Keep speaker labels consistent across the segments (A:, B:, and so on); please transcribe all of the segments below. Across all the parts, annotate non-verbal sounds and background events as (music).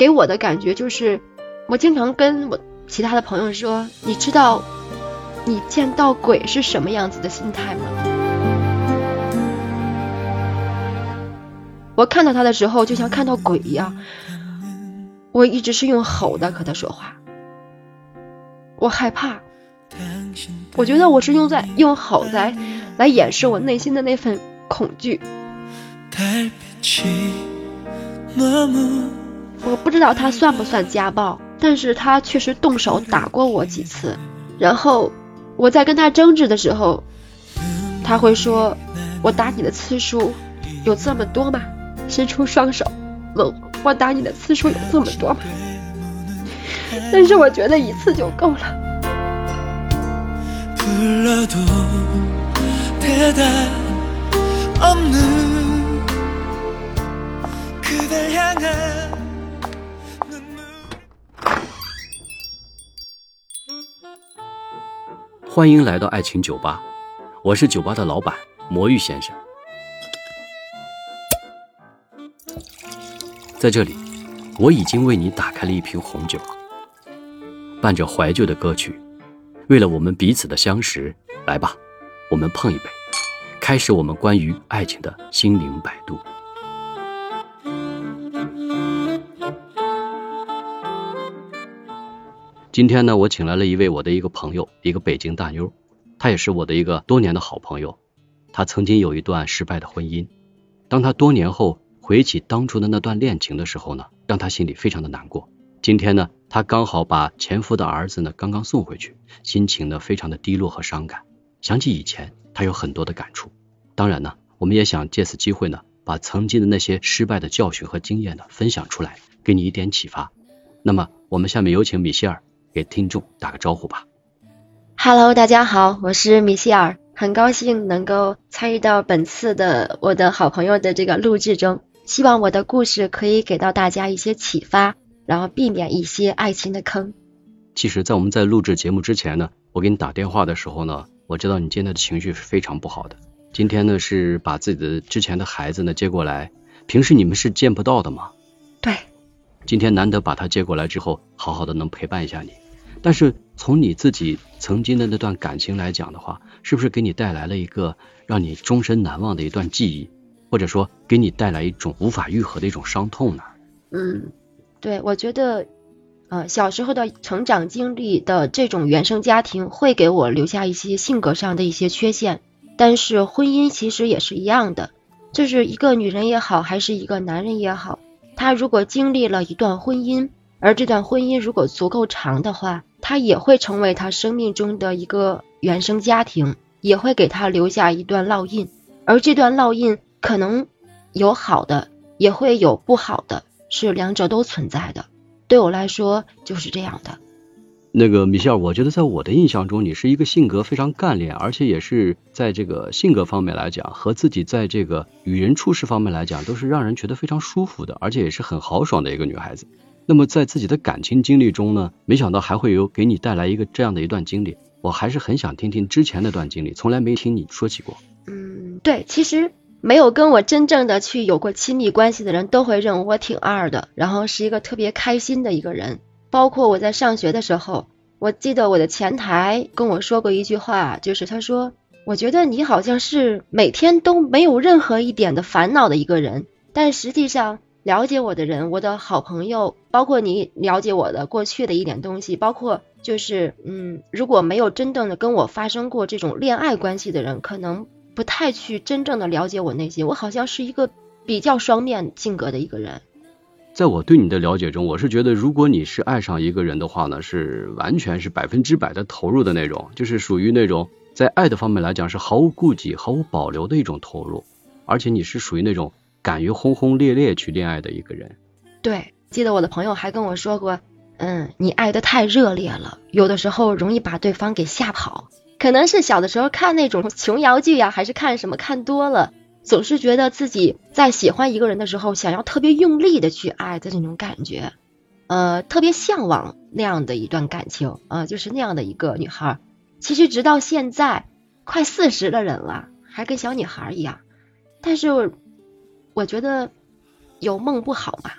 A: 给我的感觉就是，我经常跟我其他的朋友说，你知道你见到鬼是什么样子的心态吗？我看到他的时候，就像看到鬼一样。我一直是用吼的和他说话，我害怕，我觉得我是用在用吼来来掩饰我内心的那份恐惧。我不知道他算不算家暴，但是他确实动手打过我几次。然后我在跟他争执的时候，他会说：“我打你的次数有这么多吗？”伸出双手问。我打你的次数有这么多吗？(laughs) 但是我觉得一次就够了。
B: 欢迎来到爱情酒吧，我是酒吧的老板魔芋先生。在这里，我已经为你打开了一瓶红酒，伴着怀旧的歌曲，为了我们彼此的相识，来吧，我们碰一杯，开始我们关于爱情的心灵摆渡。今天呢，我请来了一位我的一个朋友，一个北京大妞，她也是我的一个多年的好朋友。她曾经有一段失败的婚姻，当她多年后。回忆起当初的那段恋情的时候呢，让她心里非常的难过。今天呢，她刚好把前夫的儿子呢刚刚送回去，心情呢非常的低落和伤感。想起以前，她有很多的感触。当然呢，我们也想借此机会呢，把曾经的那些失败的教训和经验呢分享出来，给你一点启发。那么，我们下面有请米歇尔给听众打个招呼吧。
A: Hello，大家好，我是米歇尔，很高兴能够参与到本次的我的好朋友的这个录制中。希望我的故事可以给到大家一些启发，然后避免一些爱情的坑。
B: 其实，在我们在录制节目之前呢，我给你打电话的时候呢，我知道你今天的情绪是非常不好的。今天呢，是把自己的之前的孩子呢接过来，平时你们是见不到的吗？
A: 对。
B: 今天难得把他接过来之后，好好的能陪伴一下你。但是从你自己曾经的那段感情来讲的话，是不是给你带来了一个让你终身难忘的一段记忆？或者说给你带来一种无法愈合的一种伤痛呢？
A: 嗯，对，我觉得，呃，小时候的成长经历的这种原生家庭会给我留下一些性格上的一些缺陷，但是婚姻其实也是一样的，就是一个女人也好，还是一个男人也好，他如果经历了一段婚姻，而这段婚姻如果足够长的话，他也会成为他生命中的一个原生家庭，也会给他留下一段烙印，而这段烙印。可能有好的，也会有不好的，是两者都存在的。对我来说就是这样的。
B: 那个米歇尔，我觉得在我的印象中，你是一个性格非常干练，而且也是在这个性格方面来讲，和自己在这个与人处事方面来讲，都是让人觉得非常舒服的，而且也是很豪爽的一个女孩子。那么在自己的感情经历中呢，没想到还会有给你带来一个这样的一段经历。我还是很想听听之前那段经历，从来没听你说起过。
A: 嗯，对，其实。没有跟我真正的去有过亲密关系的人都会认为我挺二的，然后是一个特别开心的一个人。包括我在上学的时候，我记得我的前台跟我说过一句话，就是他说：“我觉得你好像是每天都没有任何一点的烦恼的一个人。”但实际上，了解我的人，我的好朋友，包括你了解我的过去的一点东西，包括就是嗯，如果没有真正的跟我发生过这种恋爱关系的人，可能。不太去真正的了解我内心，我好像是一个比较双面性格的一个人。
B: 在我对你的了解中，我是觉得，如果你是爱上一个人的话呢，是完全是百分之百的投入的那种，就是属于那种在爱的方面来讲是毫无顾忌、毫无保留的一种投入，而且你是属于那种敢于轰轰烈烈去恋爱的一个人。
A: 对，记得我的朋友还跟我说过，嗯，你爱的太热烈了，有的时候容易把对方给吓跑。可能是小的时候看那种 (laughs) 琼瑶剧呀，还是看什么看多了，总是觉得自己在喜欢一个人的时候，想要特别用力的去爱的那种感觉，呃，特别向往那样的一段感情，呃，就是那样的一个女孩。其实直到现在，快四十的人了，还跟小女孩一样。但是我觉得有梦不好嘛，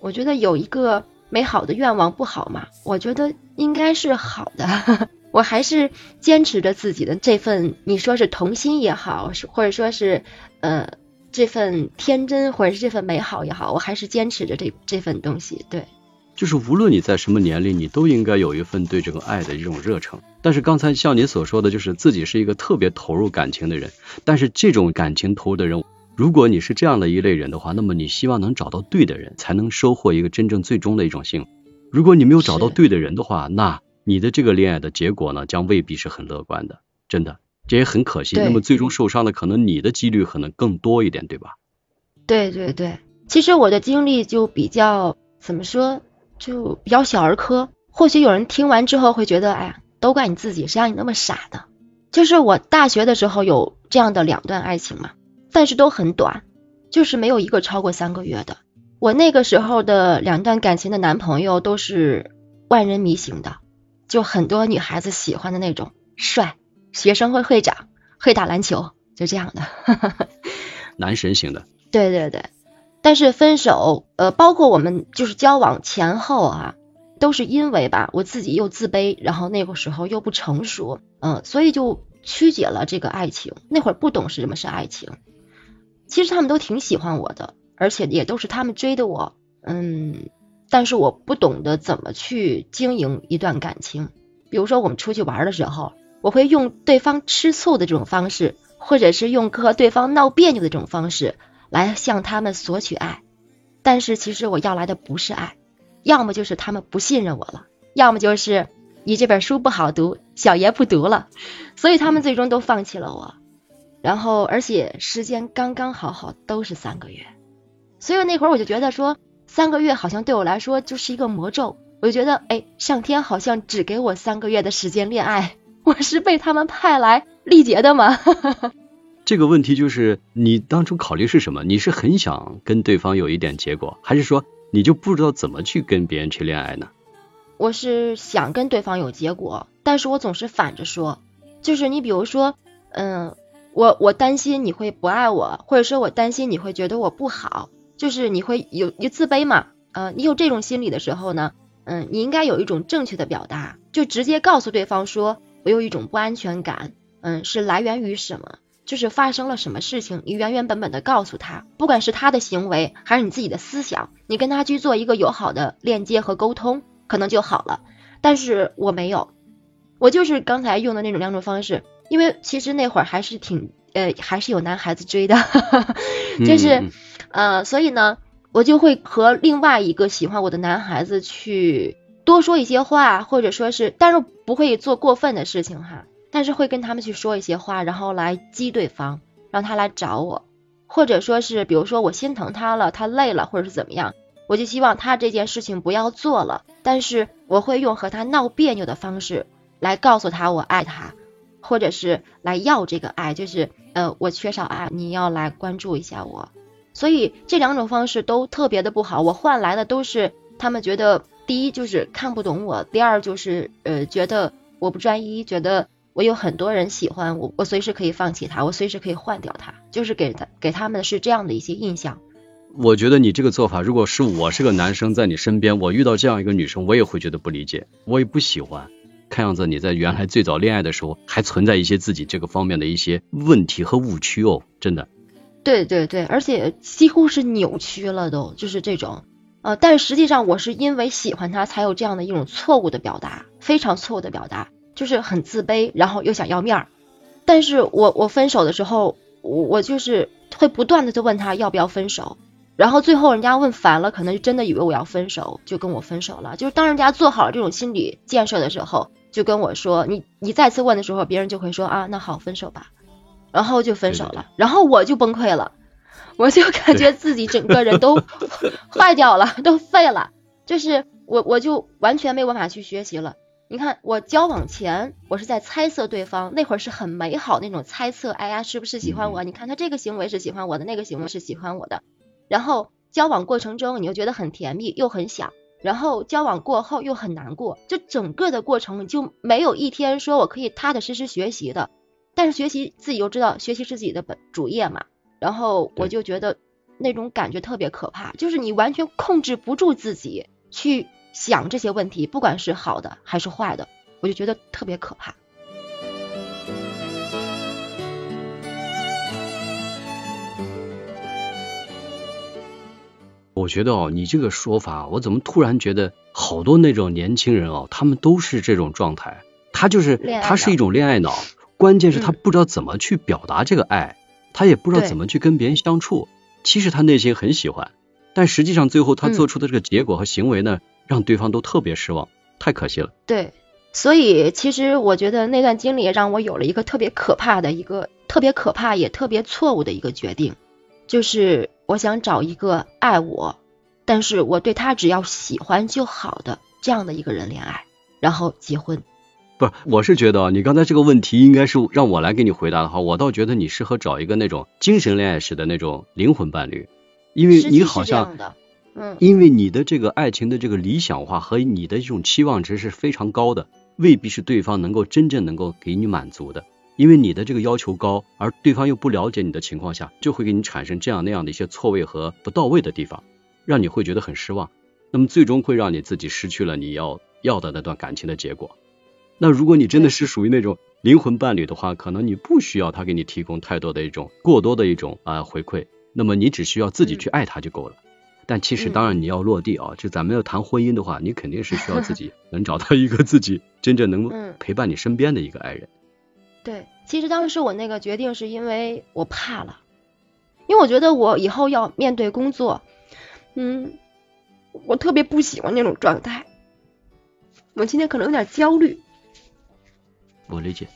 A: 我觉得有一个美好的愿望不好吗？我觉得应该是好的。我还是坚持着自己的这份，你说是童心也好，或者说是呃这份天真，或者是这份美好也好，我还是坚持着这这份东西。对，
B: 就是无论你在什么年龄，你都应该有一份对这个爱的一种热诚。但是刚才像你所说的，就是自己是一个特别投入感情的人，但是这种感情投入的人，如果你是这样的一类人的话，那么你希望能找到对的人，才能收获一个真正最终的一种幸福。如果你没有找到对的人的话，那你的这个恋爱的结果呢，将未必是很乐观的，真的，这也很可惜。那么最终受伤的可能你的几率可能更多一点，对吧？
A: 对对对，其实我的经历就比较怎么说，就比较小儿科。或许有人听完之后会觉得，哎呀，都怪你自己，谁让你那么傻的？就是我大学的时候有这样的两段爱情嘛，但是都很短，就是没有一个超过三个月的。我那个时候的两段感情的男朋友都是万人迷型的。就很多女孩子喜欢的那种帅学生会会长，会打篮球，就这样的 (laughs)
B: 男神型的。
A: 对对对，但是分手，呃，包括我们就是交往前后啊，都是因为吧，我自己又自卑，然后那个时候又不成熟，嗯，所以就曲解了这个爱情。那会儿不懂是什么是爱情，其实他们都挺喜欢我的，而且也都是他们追的我，嗯。但是我不懂得怎么去经营一段感情，比如说我们出去玩的时候，我会用对方吃醋的这种方式，或者是用和对方闹别扭的这种方式来向他们索取爱。但是其实我要来的不是爱，要么就是他们不信任我了，要么就是你这本书不好读，小爷不读了，所以他们最终都放弃了我。然后而且时间刚刚好好都是三个月，所以那会儿我就觉得说。三个月好像对我来说就是一个魔咒，我就觉得，哎，上天好像只给我三个月的时间恋爱，(laughs) 我是被他们派来历劫的吗？(laughs)
B: 这个问题就是你当初考虑是什么？你是很想跟对方有一点结果，还是说你就不知道怎么去跟别人去恋爱呢？
A: 我是想跟对方有结果，但是我总是反着说，就是你比如说，嗯，我我担心你会不爱我，或者说我担心你会觉得我不好。就是你会有有自卑嘛？呃，你有这种心理的时候呢，嗯，你应该有一种正确的表达，就直接告诉对方说，我有一种不安全感，嗯，是来源于什么？就是发生了什么事情，你原原本本的告诉他，不管是他的行为还是你自己的思想，你跟他去做一个友好的链接和沟通，可能就好了。但是我没有，我就是刚才用的那种两种方式，因为其实那会儿还是挺呃，还是有男孩子追的，(laughs) 就是。呃，所以呢，我就会和另外一个喜欢我的男孩子去多说一些话，或者说是，但是不会做过分的事情哈，但是会跟他们去说一些话，然后来激对方，让他来找我，或者说是，比如说我心疼他了，他累了，或者是怎么样，我就希望他这件事情不要做了，但是我会用和他闹别扭的方式来告诉他我爱他，或者是来要这个爱，就是呃我缺少爱，你要来关注一下我。所以这两种方式都特别的不好，我换来的都是他们觉得第一就是看不懂我，第二就是呃觉得我不专一，觉得我有很多人喜欢我，我随时可以放弃他，我随时可以换掉他，就是给他给他们是这样的一些印象。
B: 我觉得你这个做法，如果是我是个男生在你身边，我遇到这样一个女生，我也会觉得不理解，我也不喜欢。看样子你在原来最早恋爱的时候，还存在一些自己这个方面的一些问题和误区哦，真的。
A: 对对对，而且几乎是扭曲了，都就是这种，呃，但实际上我是因为喜欢他才有这样的一种错误的表达，非常错误的表达，就是很自卑，然后又想要面儿。但是我我分手的时候，我我就是会不断的就问他要不要分手，然后最后人家问烦了，可能就真的以为我要分手，就跟我分手了。就是当人家做好了这种心理建设的时候，就跟我说，你你再次问的时候，别人就会说啊，那好，分手吧。然后就分手了，然后我就崩溃了，我就感觉自己整个人都 (laughs) 坏掉了，都废了，就是我我就完全没有办法去学习了。你看我交往前我是在猜测对方，那会儿是很美好那种猜测，哎呀是不是喜欢我？你看他这个行为是喜欢我的，那个行为是喜欢我的。然后交往过程中你又觉得很甜蜜又很想，然后交往过后又很难过，就整个的过程就没有一天说我可以踏踏实实学习的。但是学习自己又知道，学习是自己的本主业嘛。然后我就觉得，那种感觉特别可怕，就是你完全控制不住自己去想这些问题，不管是好的还是坏的，我就觉得特别可怕。
B: 我觉得哦，你这个说法，我怎么突然觉得好多那种年轻人哦，他们都是这种状态。他就是他是一种恋爱脑，关键是他不知道怎么去表达这个爱，他也不知道怎么去跟别人相处。其实他内心很喜欢，但实际上最后他做出的这个结果和行为呢，让对方都特别失望，太可惜了。
A: 对，所以其实我觉得那段经历让我有了一个特别可怕的一个特别可怕也特别错误的一个决定，就是。我想找一个爱我，但是我对他只要喜欢就好的这样的一个人恋爱，然后结婚。
B: 不是，我是觉得你刚才这个问题应该是让我来给你回答的话，我倒觉得你适合找一个那种精神恋爱式的那种灵魂伴侣，因为你好像，
A: 嗯，
B: 因为你的这个爱情的这个理想化和你的这种期望值是非常高的，未必是对方能够真正能够给你满足的。因为你的这个要求高，而对方又不了解你的情况下，就会给你产生这样那样的一些错位和不到位的地方，让你会觉得很失望。那么最终会让你自己失去了你要要的那段感情的结果。那如果你真的是属于那种灵魂伴侣的话，可能你不需要他给你提供太多的一种过多的一种啊回馈，那么你只需要自己去爱他就够了。但其实当然你要落地啊，就咱们要谈婚姻的话，你肯定是需要自己 (laughs) 能找到一个自己真正能陪伴你身边的一个爱人。
A: 对，其实当时我那个决定是因为我怕了，因为我觉得我以后要面对工作，嗯，我特别不喜欢那种状态，我今天可能有点焦虑。
B: 我理解，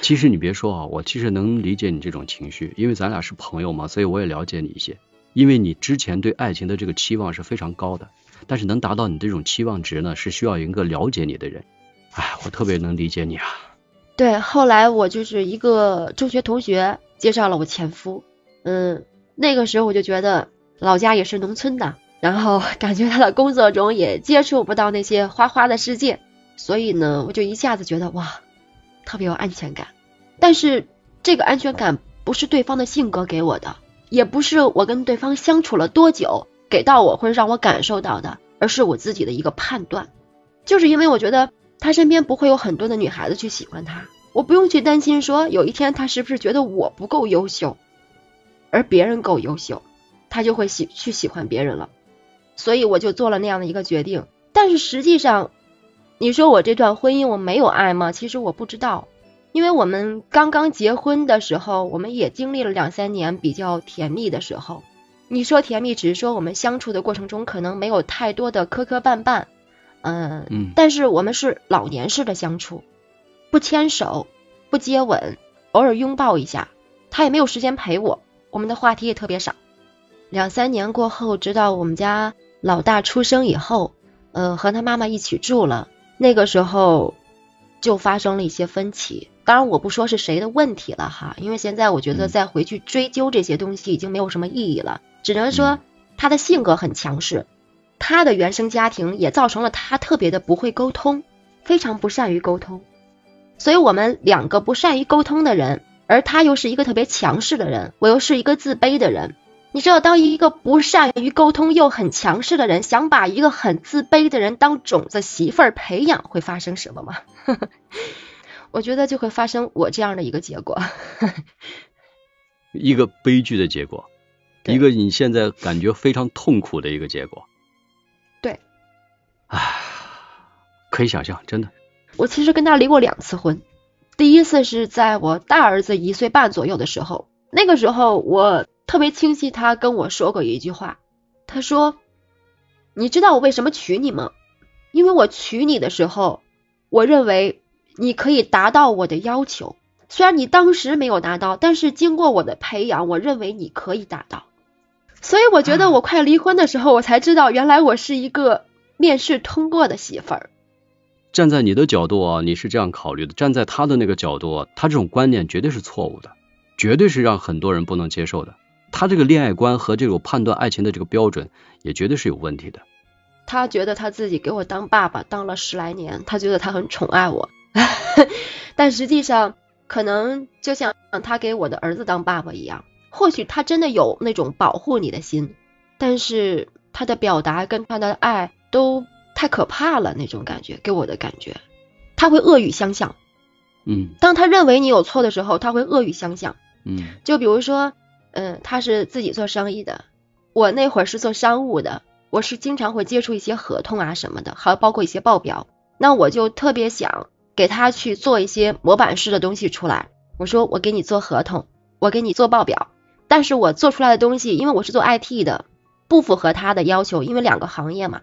B: 其实你别说啊，我其实能理解你这种情绪，因为咱俩是朋友嘛，所以我也了解你一些。因为你之前对爱情的这个期望是非常高的，但是能达到你这种期望值呢，是需要一个了解你的人。哎，我特别能理解你啊。
A: 对，后来我就是一个中学同学介绍了我前夫，嗯，那个时候我就觉得老家也是农村的，然后 (laughs) 感觉他的工作中也接触不到那些花花的世界，所以呢，我就一下子觉得哇，特别有安全感。但是这个安全感不是对方的性格给我的，也不是我跟对方相处了多久给到我或者让我感受到的，而是我自己的一个判断，就是因为我觉得。他身边不会有很多的女孩子去喜欢他，我不用去担心说有一天他是不是觉得我不够优秀，而别人够优秀，他就会喜去喜欢别人了。所以我就做了那样的一个决定。但是实际上，你说我这段婚姻我没有爱吗？其实我不知道，因为我们刚刚结婚的时候，我们也经历了两三年比较甜蜜的时候。你说甜蜜，只是说我们相处的过程中可能没有太多的磕磕绊绊。嗯，但是我们是老年式的相处，不牵手，不接吻，偶尔拥抱一下，他也没有时间陪我，我们的话题也特别少。两三年过后，直到我们家老大出生以后，呃，和他妈妈一起住了，那个时候就发生了一些分歧。当然，我不说是谁的问题了哈，因为现在我觉得再回去追究这些东西已经没有什么意义了，只能说他的性格很强势。他的原生家庭也造成了他特别的不会沟通，非常不善于沟通。所以，我们两个不善于沟通的人，而他又是一个特别强势的人，我又是一个自卑的人。你知道，当一个不善于沟通又很强势的人想把一个很自卑的人当种子媳妇儿培养，会发生什么吗？(laughs) 我觉得就会发生我这样的一个结果，(laughs)
B: 一个悲剧的结果，一个你现在感觉非常痛苦的一个结果。唉，可以想象，真的。
A: 我其实跟他离过两次婚，第一次是在我大儿子一岁半左右的时候，那个时候我特别清晰，他跟我说过一句话，他说：“你知道我为什么娶你吗？因为我娶你的时候，我认为你可以达到我的要求，虽然你当时没有达到，但是经过我的培养，我认为你可以达到。所以我觉得我快离婚的时候，我才知道原来我是一个。”面试通过的媳妇儿，
B: 站在你的角度啊，你是这样考虑的；站在他的那个角度，他这种观念绝对是错误的，绝对是让很多人不能接受的。他这个恋爱观和这种判断爱情的这个标准，也绝对是有问题的。
A: 他觉得他自己给我当爸爸当了十来年，他觉得他很宠爱我，(laughs) 但实际上可能就像他给我的儿子当爸爸一样。或许他真的有那种保护你的心，但是他的表达跟他的爱都太可怕了，那种感觉给我的感觉，他会恶语相向。
B: 嗯
A: 当他认为你有错的时候，他会恶语相向。
B: 嗯
A: 就比如说，嗯，他是自己做生意的，我那会儿是做商务的，我是经常会接触一些合同啊什么的，还有包括一些报表，那我就特别想给他去做一些模板式的东西出来。我说我给你做合同，我给你做报表，但是我做出来的东西，因为我是做 IT 的，不符合他的要求，因为两个行业嘛，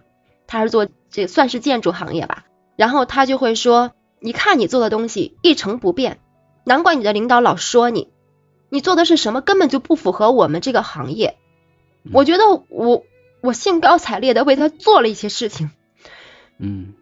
A: 他是做这算是建筑行业吧，然后他就会说，你看你做的东西一成不变，难怪你的领导老说你。你做的是什么，根本就不符合我们这个行业。我觉得我我兴高采烈的为他做了一些事情，
B: 嗯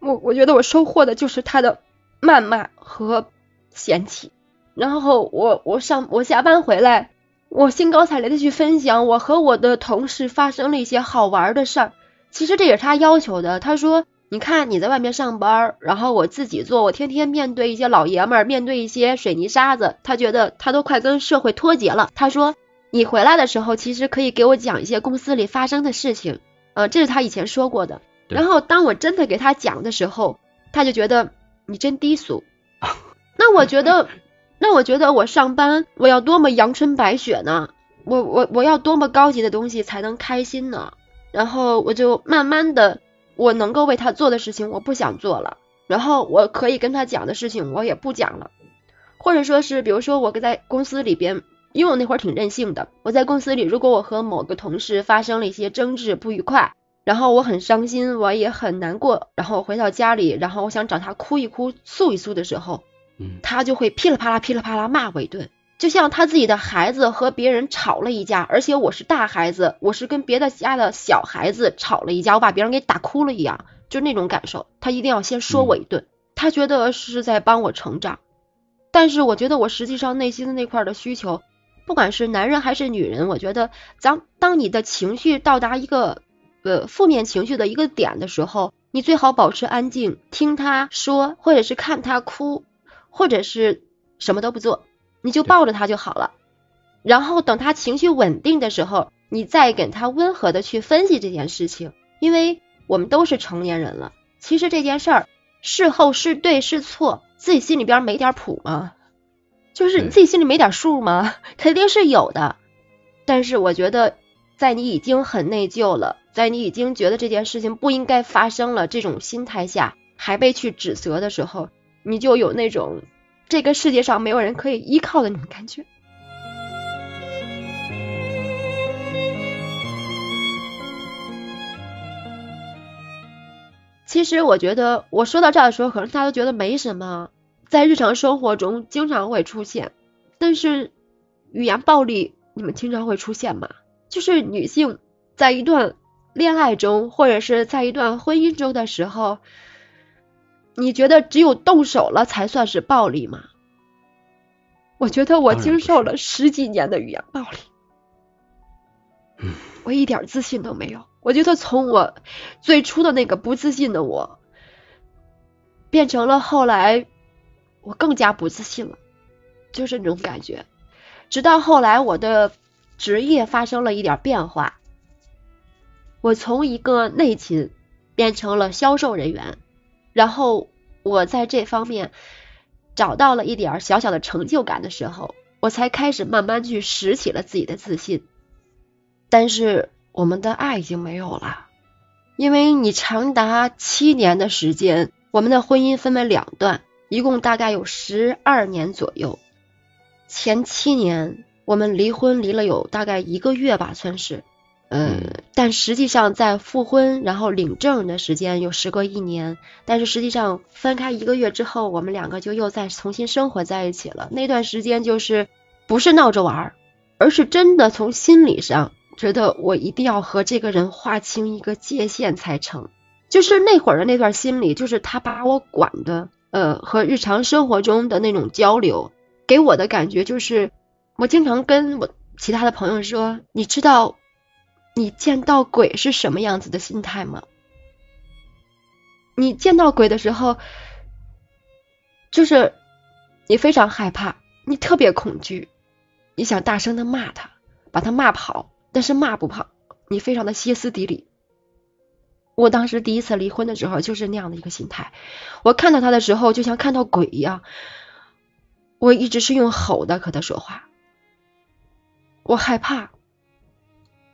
A: 我我觉得我收获的就是他的谩骂和嫌弃。然后我我上我下班回来，我兴高采烈的去分享我和我的同事发生了一些好玩的事儿。其实这也是他要求的，他说。你看你在外面上班，然后我自己做，我天天面对一些老爷们儿，面对一些水泥沙子，他觉得他都快跟社会脱节了。他说你回来的时候，其实可以给我讲一些公司里发生的事情，呃，这是他以前说过的。然后当我真的给他讲的时候，他就觉得你真低俗。那我觉得，那我觉得我上班我要多么阳春白雪呢？我我我要多么高级的东西才能开心呢？然后我就慢慢的。我能够为他做的事情，我不想做了。然后我可以跟他讲的事情，我也不讲了。或者说是，比如说我在公司里边，因为我那会儿挺任性的，我在公司里，如果我和某个同事发生了一些争执不愉快，然后我很伤心，我也很难过，然后回到家里，然后我想找他哭一哭、诉一诉的时候，
B: 嗯
A: 他就会噼里啪啦、噼里啪啦骂我一顿。就像他自己的孩子和别人吵了一架，而且我是大孩子，我是跟别的家的小孩子吵了一架，我把别人给打哭了一样，就那种感受。他一定要先说我一顿，他觉得是在帮我成长，但是我觉得我实际上内心的那块的需求，不管是男人还是女人，我觉得当当你的情绪到达一个呃负面情绪的一个点的时候，你最好保持安静，听他说，或者是看他哭，或者是什么都不做。你就抱着他就好了，然后等他情绪稳定的时候，你再给他温和的去分析这件事情，因为我们都是成年人了。其实这件事儿事后是对是错，自己心里边没点谱吗？就是你自己心里没点数吗？(laughs) 肯定是有的。但是我觉得，在你已经很内疚了，在你已经觉得这件事情不应该发生了这种心态下，还被去指责的时候，你就有那种。这个世界上没有人可以依靠的那种感觉。其实我觉得，我说到这儿的时候，可能大家都觉得没什么，在日常生活中经常会出现。但是语言暴力，你们经常会出现吗？就是女性在一段恋爱中，或者是在一段婚姻中的时候。你觉得只有动手了才算是暴力吗？我觉得我经受了十几年的语言暴力，我一点自信都没有。我觉得从我最初的那个不自信的我，变成了后来我更加不自信了，就是那种感觉。直到后来我的职业发生了一点变化，我从一个内勤变成了销售人员。然后我在这方面找到了一点小小的成就感的时候，我才开始慢慢去拾起了自己的自信。但是我们的爱已经没有了，因为你长达七年的时间，我们的婚姻分为两段，一共大概有十二年左右。前七年我们离婚离了有大概一个月吧，算是。嗯，但实际上在复婚然后领证的时间有时隔一年，但是实际上分开一个月之后，我们两个就又再重新生活在一起了。那段时间就是不是闹着玩儿，而是真的从心理上觉得我一定要和这个人划清一个界限才成。就是那会儿的那段心理，就是他把我管的，呃，和日常生活中的那种交流，给我的感觉就是，我经常跟我其他的朋友说，你知道。你见到鬼是什么样子的心态吗？你见到鬼的时候，就是你非常害怕，你特别恐惧，你想大声的骂他，把他骂跑，但是骂不跑，你非常的歇斯底里。我当时第一次离婚的时候就是那样的一个心态，我看到他的时候就像看到鬼一样，我一直是用吼的和他说话，我害怕，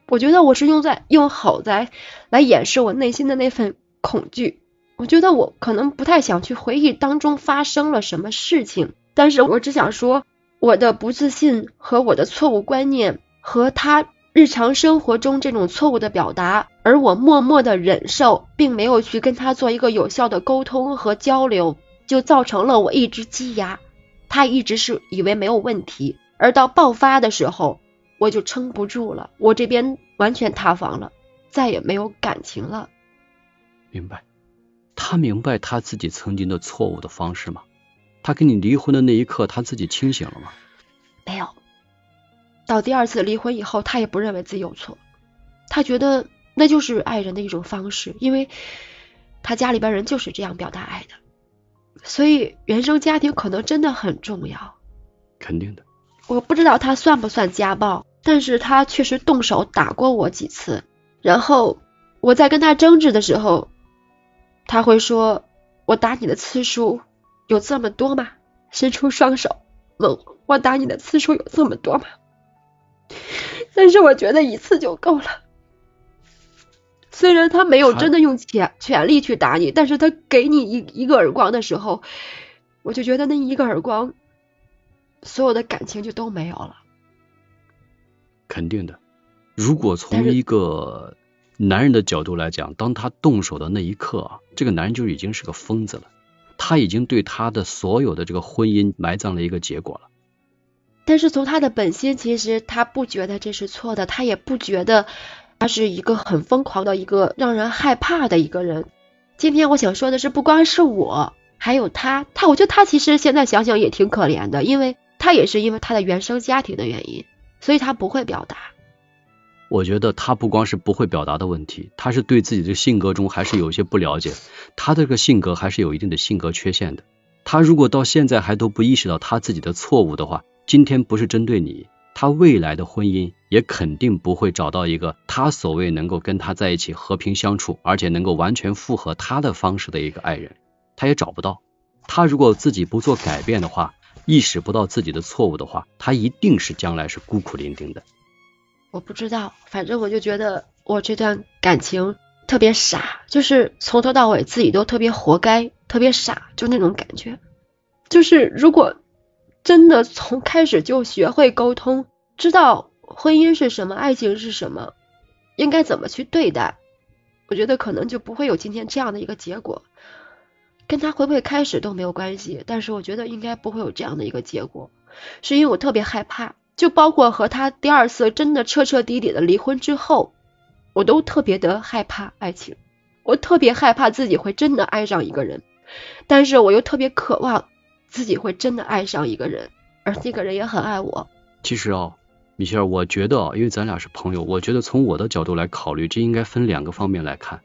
A: 我觉得我是用在用吼在来掩饰我内心的那份恐惧，我觉得我可能不太想去回忆当中发生了什么事情，但是我只想说我的不自信和我的错误观念和他。日常生活中这种错误的表达，而我默默的忍受，并没有去跟他做一个有效的沟通和交流，就造成了我一直积压。他一直是以为没有问题，而到爆发的时候，我就撑不住了，我这边完全塌房了，再也没有感情了。
B: 明白？他明白他自己曾经的错误的方式吗？他跟你离婚的那一刻，他自己清醒了吗？
A: 没有。到第二次离婚以后，他也不认为自己有错，他觉得那就是爱人的一种方式，因为他家里边人就是这样表达爱的，所以原生家庭可能真的很重要。
B: 肯定的。
A: 我不知道他算不算家暴，但是他确实动手打过我几次，然后我在跟他争执的时候，他会说：“我打你的次数有这么多吗？”伸出双手问我：“我打你的次数有这么多吗？” (laughs) 但是我觉得一次就够了。虽然他没有真的用全全力去打你，但是他给你一一个耳光的时候，我就觉得那一个耳光，所有的感情就都没有了。
B: 肯定的。如果从一个男人的角度来讲，当他动手的那一刻啊，这个男人就已经是个疯子了，他已经对他的所有的这个婚姻埋葬了一个结果了。
A: 但是从他的本心，其实他不觉得这是错的，他也不觉得他是一个很疯狂的一个让人害怕的一个人。今天我想说的是，不光是我，还有他，他我觉得他其实现在想想也挺可怜的，因为他也是因为他的原生家庭的原因，所以他不会表达。
B: 我觉得他不光是不会表达的问题，他是对自己的性格中还是有一些不了解，他这个性格还是有一定的性格缺陷的。他如果到现在还都不意识到他自己的错误的话，今天不是针对你，他未来的婚姻也肯定不会找到一个他所谓能够跟他在一起和平相处，而且能够完全符合他的方式的一个爱人，他也找不到。他如果自己不做改变的话，意识不到自己的错误的话，他一定是将来是孤苦伶仃的。
A: 我不知道，反正我就觉得我这段感情特别傻，就是从头到尾自己都特别活该，特别傻，就那种感觉。就是如果。真的从开始就学会沟通，知道婚姻是什么，爱情是什么，应该怎么去对待，我觉得可能就不会有今天这样的一个结果。跟他会不会开始都没有关系，但是我觉得应该不会有这样的一个结果，是因为我特别害怕，就包括和他第二次真的彻彻底底的离婚之后，我都特别的害怕爱情，我特别害怕自己会真的爱上一个人，但是我又特别渴望。自己会真的爱上一个人，而那个人也很爱我。
B: 其实啊，米歇尔，我觉得，因为咱俩是朋友，我觉得从我的角度来考虑，这应该分两个方面来看。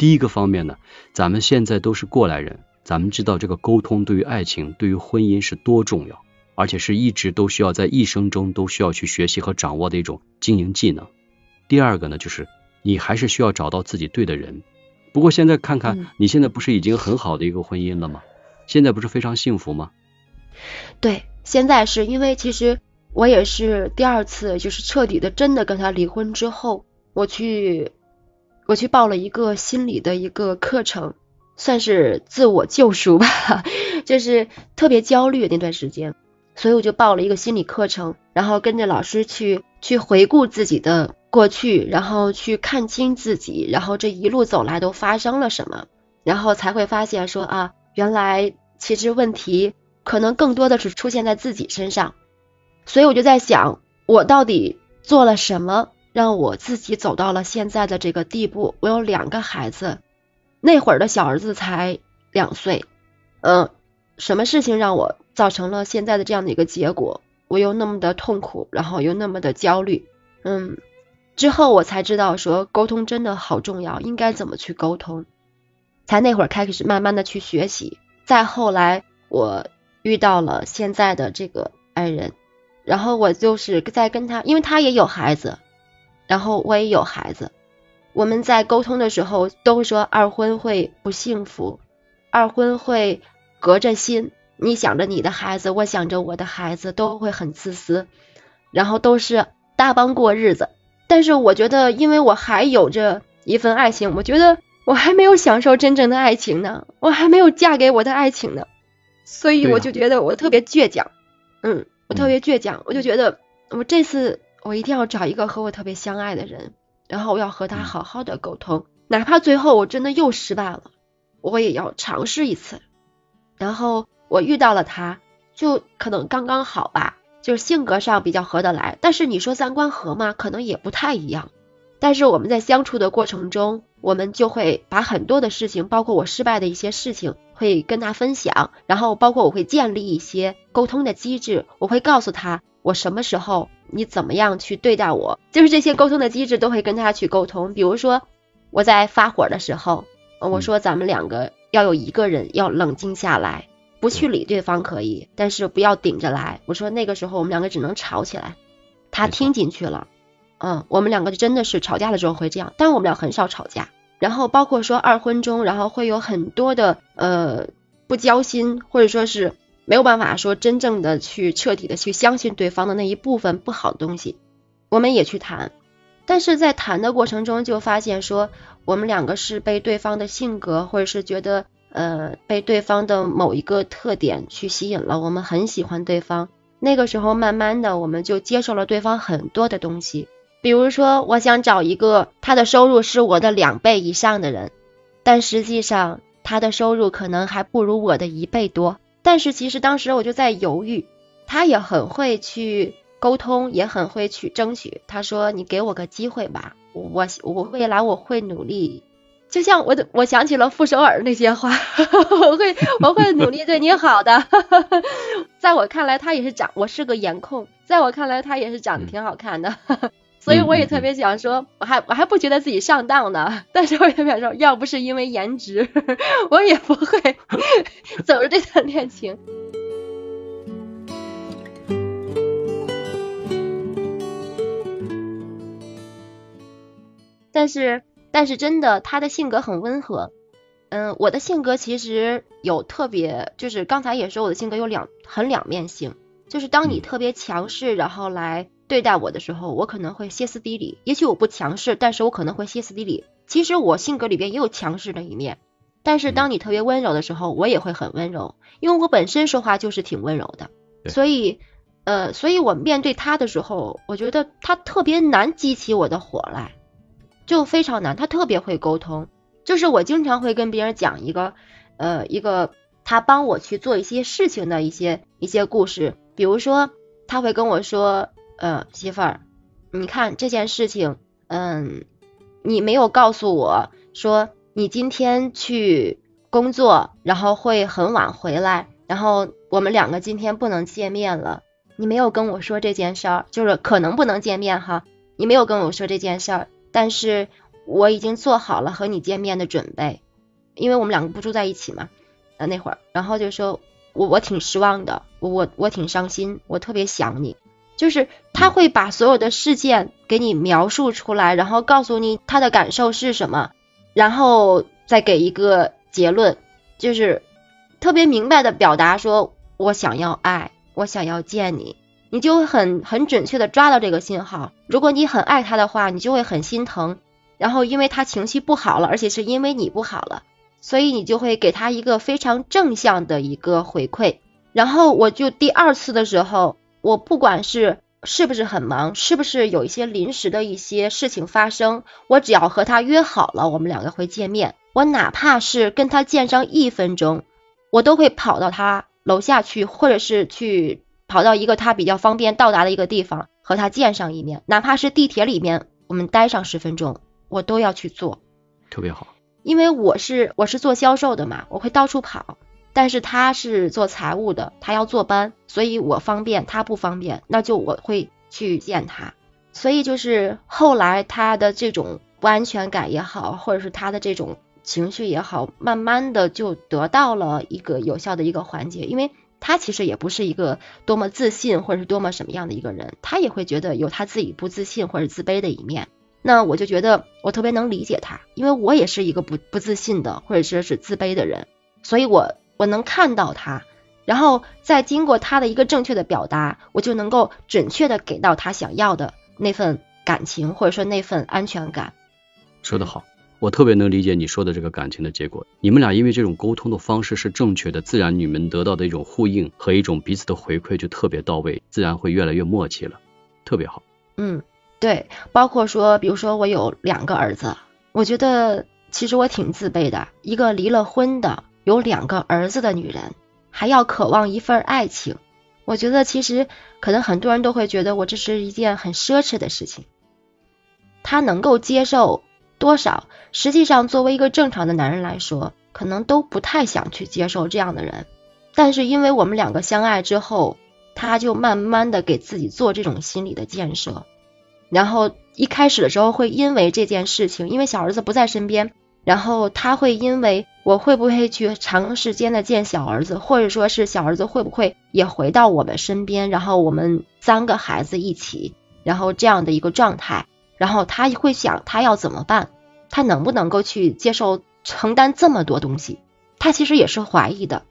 B: 第一个方面呢，咱们现在都是过来人，咱们知道这个沟通对于爱情、对于婚姻是多重要，而且是一直都需要在一生中都需要去学习和掌握的一种经营技能。第二个呢，就是你还是需要找到自己对的人。不过现在看看，你现在不是已经很好的一个婚姻了吗？现在不是非常幸福吗？
A: 对，现在是因为其实我也是第二次，就是彻底的真的跟他离婚之后，我去我去报了一个心理的一个课程，算是自我救赎吧，(laughs) 就是特别焦虑那段时间，所以我就报了一个心理课程，然后跟着老师去去回顾自己的过去，然后去看清自己，然后这一路走来都发生了什么，然后才会发现说啊，原来。其实问题可能更多的是出现在自己身上，所以我就在想，我到底做了什么，让我自己走到了现在的这个地步？我有两个孩子，那会儿的小儿子才两岁，嗯，什么事情让我造成了现在的这样的一个结果？我又那么的痛苦，然后又那么的焦虑，嗯，之后我才知道说沟通真的好重要，应该怎么去沟通？才那会儿开始慢慢的去学习。再后来，我遇到了现在的这个爱人，然后我就是在跟他，因为他也有孩子，然后我也有孩子，我们在沟通的时候都会说二婚会不幸福，二婚会隔着心，你想着你的孩子，我想着我的孩子，都会很自私，然后都是搭帮过日子。但是我觉得，因为我还有着一份爱情，我觉得我还没有享受真正的爱情呢，我还没有嫁给我的爱情呢，所以我就觉得我特别倔强，嗯。我特别倔强，我就觉得我这次我一定要找一个和我特别相爱的人，然后我要和他好好的沟通，哪怕最后我真的又失败了，我也要尝试一次。然后我遇到了他，就可能刚刚好吧，就是性格上比较合得来，但是你说三观合吗？可能也不太一样。但是我们在相处的过程中，我们就会把很多的事情，包括我失败的一些事情。会跟他分享，然后包括我会建立一些沟通的机制，我会告诉他我什么时候你怎么样去对待我，就是这些沟通的机制都会跟他去沟通。比如说我在发火的时候，我说咱们两个要有一个人要冷静下来，不去理对方可以，但是不要顶着来。我说那个时候我们两个只能吵起来，他听进去了，嗯，我们两个就真的是吵架的时候会这样，但是我们俩很少吵架。然后包括说二婚中，然后会有很多的呃不交心，或者说是没有办法说真正的去彻底的去相信对方的那一部分不好的东西，我们也去谈，但是在谈的过程中就发现说我们两个是被对方的性格，或者是觉得呃被对方的某一个特点去吸引了，我们很喜欢对方，那个时候慢慢的我们就接受了对方很多的东西。比如说，我想找一个他的收入是我的两倍以上的人，但实际上他的收入可能还不如我的一倍多。但是其实当时我就在犹豫，他也很会去沟通，也很会去争取。他说：“你给我个机会吧，我我未来我会努力。”就像我的，我想起了傅首尔那些话，(laughs) 我会我会努力对你好的。(laughs) 在我看来，他也是长，我是个颜控，在我看来，他也是长得挺好看的。所以我也特别想说，我还我还不觉得自己上当呢，(laughs) 但是我也想说，要不是因为颜值，(laughs) 我也不会 (laughs) 走入这段恋情。但是，但是真的，他的性格很温和。嗯，我的性格其实有特别，就是刚才也说我的性格有两很两面性，就是当你特别强势，然后来。对待我的时候，我可能会歇斯底里。也许我不强势，但是我可能会歇斯底里。其实我性格里边也有强势的一面，但是当你特别温柔的时候，我也会很温柔，因为我本身说话就是挺温柔的。所以，呃，所以我面对他的时候，我觉得他特别难激起我的火来，就非常难。他特别会沟通，就是我经常会跟别人讲一个，呃，一个他帮我去做一些事情的一些一些故事，比如说他会跟我说。嗯，媳妇儿，你看这件事情，嗯，你没有告诉我说你今天去工作，然后会很晚回来，然后我们两个今天不能见面了。你没有跟我说这件事儿，就是可能不能见面哈。你没有跟我说这件事儿，但是我已经做好了和你见面的准备，因为我们两个不住在一起嘛。呃，那会儿，然后就说我我挺失望的，我我我挺伤心，我特别想你。就是他会把所有的事件给你描述出来，然后告诉你他的感受是什么，然后再给一个结论，就是特别明白的表达说，我想要爱，我想要见你，你就会很很准确的抓到这个信号。如果你很爱他的话，你就会很心疼，然后因为他情绪不好了，而且是因为你不好了，所以你就会给他一个非常正向的一个回馈。然后我就第二次的时候。我不管是是不是很忙，是不是有一些临时的一些事情发生，我只要和他约好了，我们两个会见面。我哪怕是跟他见上一分钟，我都会跑到他楼下去，或者是去跑到一个他比较方便到达的一个地方和他见上一面。哪怕是地铁里面，我们待上十分钟，我都要去做。
B: 特别好，
A: 因为我是我是做销售的嘛，我会到处跑。但是他是做财务的，他要坐班，所以我方便，他不方便，那就我会去见他。所以就是后来他的这种不安全感也好，或者是他的这种情绪也好，慢慢的就得到了一个有效的一个缓解。因为他其实也不是一个多么自信或者是多么什么样的一个人，他也会觉得有他自己不自信或者自卑的一面。那我就觉得我特别能理解他，因为我也是一个不不自信的或者说是自卑的人，所以我我能看到他，然后再经过他的一个正确的表达，我就能够准确的给到他想要的那份感情或者说那份安全感。
B: 说得好。我特别能理解你说的这个感情的结果，你们俩因为这种沟通的方式是正确的，自然你们得到的一种呼应和一种彼此的回馈就特别到位，自然会越来越默契了，特别好。
A: 嗯，对，包括说，比如说我有两个儿子，我觉得其实我挺自卑的，一个离了婚的有两个儿子的女人，还要渴望一份爱情，我觉得其实可能很多人都会觉得我这是一件很奢侈的事情，他能够接受。多少？实际上，作为一个正常的男人来说，可能都不太想去接受这样的人。但是，因为我们两个相爱之后，他就慢慢的给自己做这种心理的建设。然后一开始的时候，会因为这件事情，因为小儿子不在身边，然后他会因为我会不会去长时间的见小儿子，或者说是小儿子会不会也回到我们身边，然后我们三个孩子一起，然后这样的一个状态。然后他会想，他要怎么办？他能不能够去接受承担这么多东西？他其实也是怀疑的。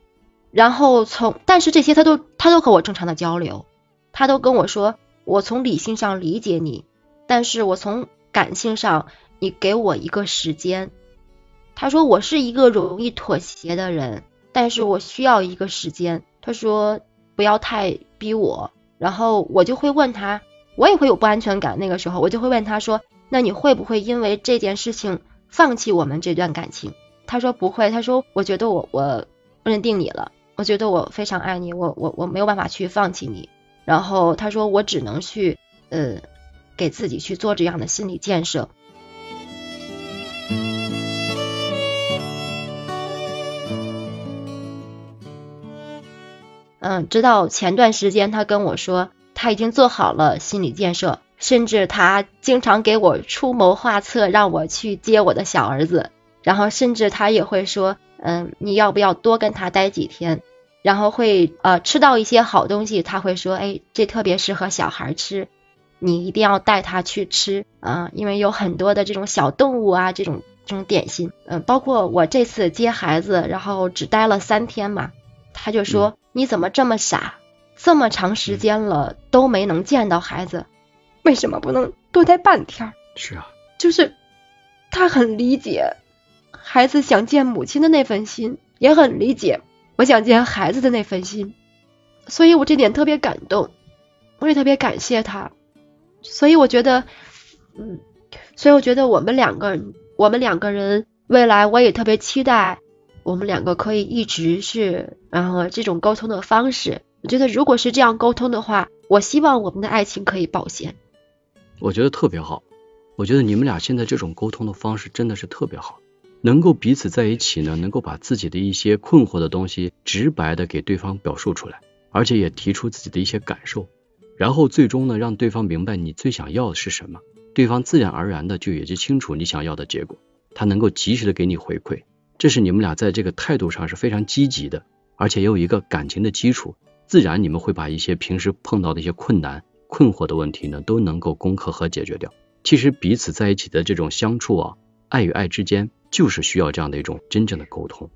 A: 然后从，但是这些他都他都和我正常的交流，他都跟我说，我从理性上理解你，但是我从感性上，你给我一个时间。他说我是一个容易妥协的人，但是我需要一个时间。他说不要太逼我，然后我就会问他。我也会有不安全感，那个时候我就会问他说：“那你会不会因为这件事情放弃我们这段感情？”他说不会，他说我觉得我我认定你了，我觉得我非常爱你，我我我没有办法去放弃你。然后他说我只能去呃给自己去做这样的心理建设。嗯，直到前段时间他跟我说。他已经做好了心理建设，甚至他经常给我出谋划策，让我去接我的小儿子。然后甚至他也会说，嗯，你要不要多跟他待几天？然后会呃吃到一些好东西，他会说，哎，这特别适合小孩吃，你一定要带他去吃啊，因为有很多的这种小动物啊，这种这种点心，嗯，包括我这次接孩子，然后只待了三天嘛，他就说，你怎么这么傻？这么长时间了都没能见到孩子，为什么不能多待半天？
B: 是啊，
A: 就是他很理解孩子想见母亲的那份心，也很理解我想见孩子的那份心，所以我这点特别感动，我也特别感谢他。所以我觉得，嗯，所以我觉得我们两个，我们两个人未来我也特别期待，我们两个可以一直是然后这种沟通的方式。我觉得，如果是这样沟通的话，我希望我们的爱情可以保鲜。
B: 我觉得特别好。我觉得你们俩现在这种沟通的方式真的是特别好，能够彼此在一起呢，能够把自己的一些困惑的东西直白的给对方表述出来，而且也提出自己的一些感受，然后最终呢，让对方明白你最想要的是什么，对方自然而然的就也就清楚你想要的结果，他能够及时的给你回馈，这是你们俩在这个态度上是非常积极的，而且也有一个感情的基础。自然，你们会把一些平时碰到的一些困难、困惑的问题呢，都能够攻克和解决掉。其实彼此在一起的这种相处啊，爱与爱之间就是需要这样的一种真正的沟通。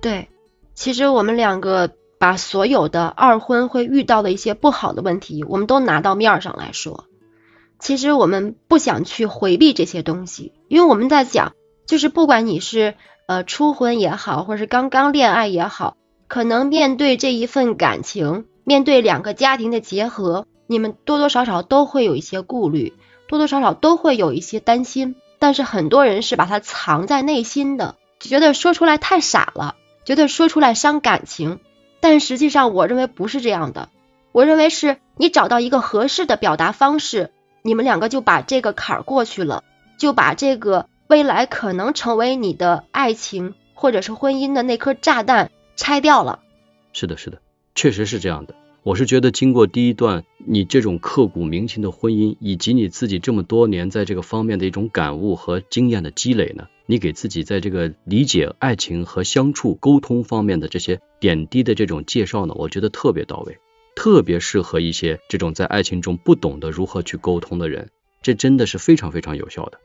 A: 对，其实我们两个把所有的二婚会遇到的一些不好的问题，我们都拿到面上来说。其实我们不想去回避这些东西，因为我们在讲，就是不管你是呃初婚也好，或者是刚刚恋爱也好。可能面对这一份感情，面对两个家庭的结合，你们多多少少都会有一些顾虑，多多少少都会有一些担心。但是很多人是把它藏在内心的，觉得说出来太傻了，觉得说出来伤感情。但实际上，我认为不是这样的。我认为是你找到一个合适的表达方式，你们两个就把这个坎儿过去了，就把这个未来可能成为你的爱情或者是婚姻的那颗炸弹。拆掉了，
B: 是的，是的，确实是这样的。我是觉得经过第一段你这种刻骨铭心的婚姻，以及你自己这么多年在这个方面的一种感悟和经验的积累呢，你给自己在这个理解爱情和相处沟通方面的这些点滴的这种介绍呢，我觉得特别到位，特别适合一些这种在爱情中不懂得如何去沟通的人，这真的是非常非常有效的。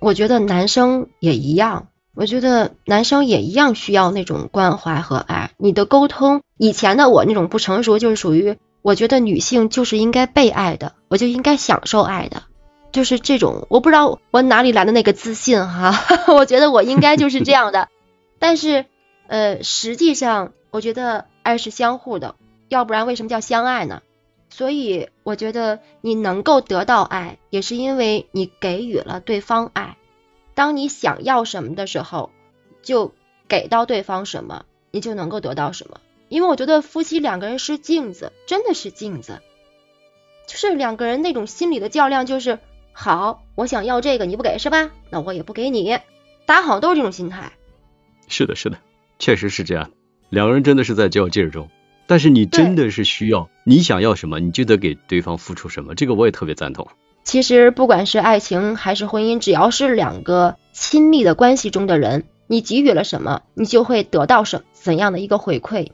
A: 我觉得男生也一样。我觉得男生也一样需要那种关怀和爱。你的沟通，以前的我那种不成熟，就是属于我觉得女性就是应该被爱的，我就应该享受爱的，就是这种。我不知道我哪里来的那个自信哈，(laughs) 我觉得我应该就是这样的。但是呃，实际上我觉得爱是相互的，要不然为什么叫相爱呢？所以我觉得你能够得到爱，也是因为你给予了对方爱。当你想要什么的时候，就给到对方什么，你就能够得到什么。因为我觉得夫妻两个人是镜子，真的是镜子，就是两个人那种心理的较量，就是好，我想要这个你不给是吧？那我也不给你，大家好像都是这种心态。
B: 是的，是的，确实是这样。两个人真的是在较劲中，但是你真的是需要，你想要什么，你就得给对方付出什么。这个我也特别赞同。
A: 其实不管是爱情还是婚姻，只要是两个亲密的关系中的人，你给予了什么，你就会得到什怎样的一个回馈。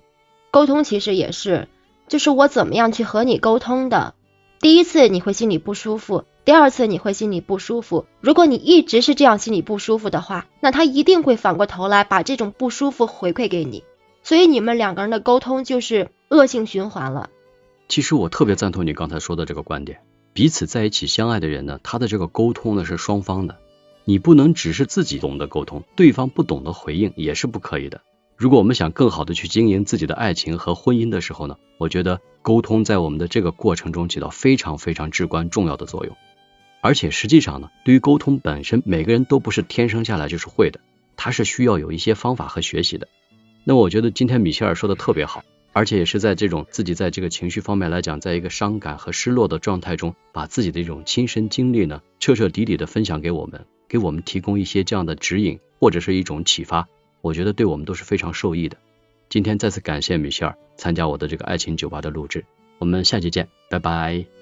A: 沟通其实也是，就是我怎么样去和你沟通的。第一次你会心里不舒服，第二次你会心里不舒服。如果你一直是这样心里不舒服的话，那他一定会反过头来把这种不舒服回馈给你。所以你们两个人的沟通就是恶性循环了。
B: 其实我特别赞同你刚才说的这个观点。彼此在一起相爱的人呢，他的这个沟通呢是双方的，你不能只是自己懂得沟通，对方不懂得回应也是不可以的。如果我们想更好的去经营自己的爱情和婚姻的时候呢，我觉得沟通在我们的这个过程中起到非常非常至关重要的作用。而且实际上呢，对于沟通本身，每个人都不是天生下来就是会的，他是需要有一些方法和学习的。那我觉得今天米歇尔说的特别好。而且也是在这种自己在这个情绪方面来讲，在一个伤感和失落的状态中，把自己的一种亲身经历呢，彻彻底底的分享给我们，给我们提供一些这样的指引或者是一种启发，我觉得对我们都是非常受益的。今天再次感谢米歇尔参加我的这个爱情酒吧的录制，我们下期见，拜拜。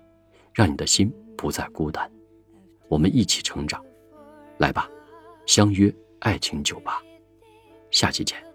B: 让你的心不再孤单，我们一起成长，来吧，相约爱情酒吧，下期见。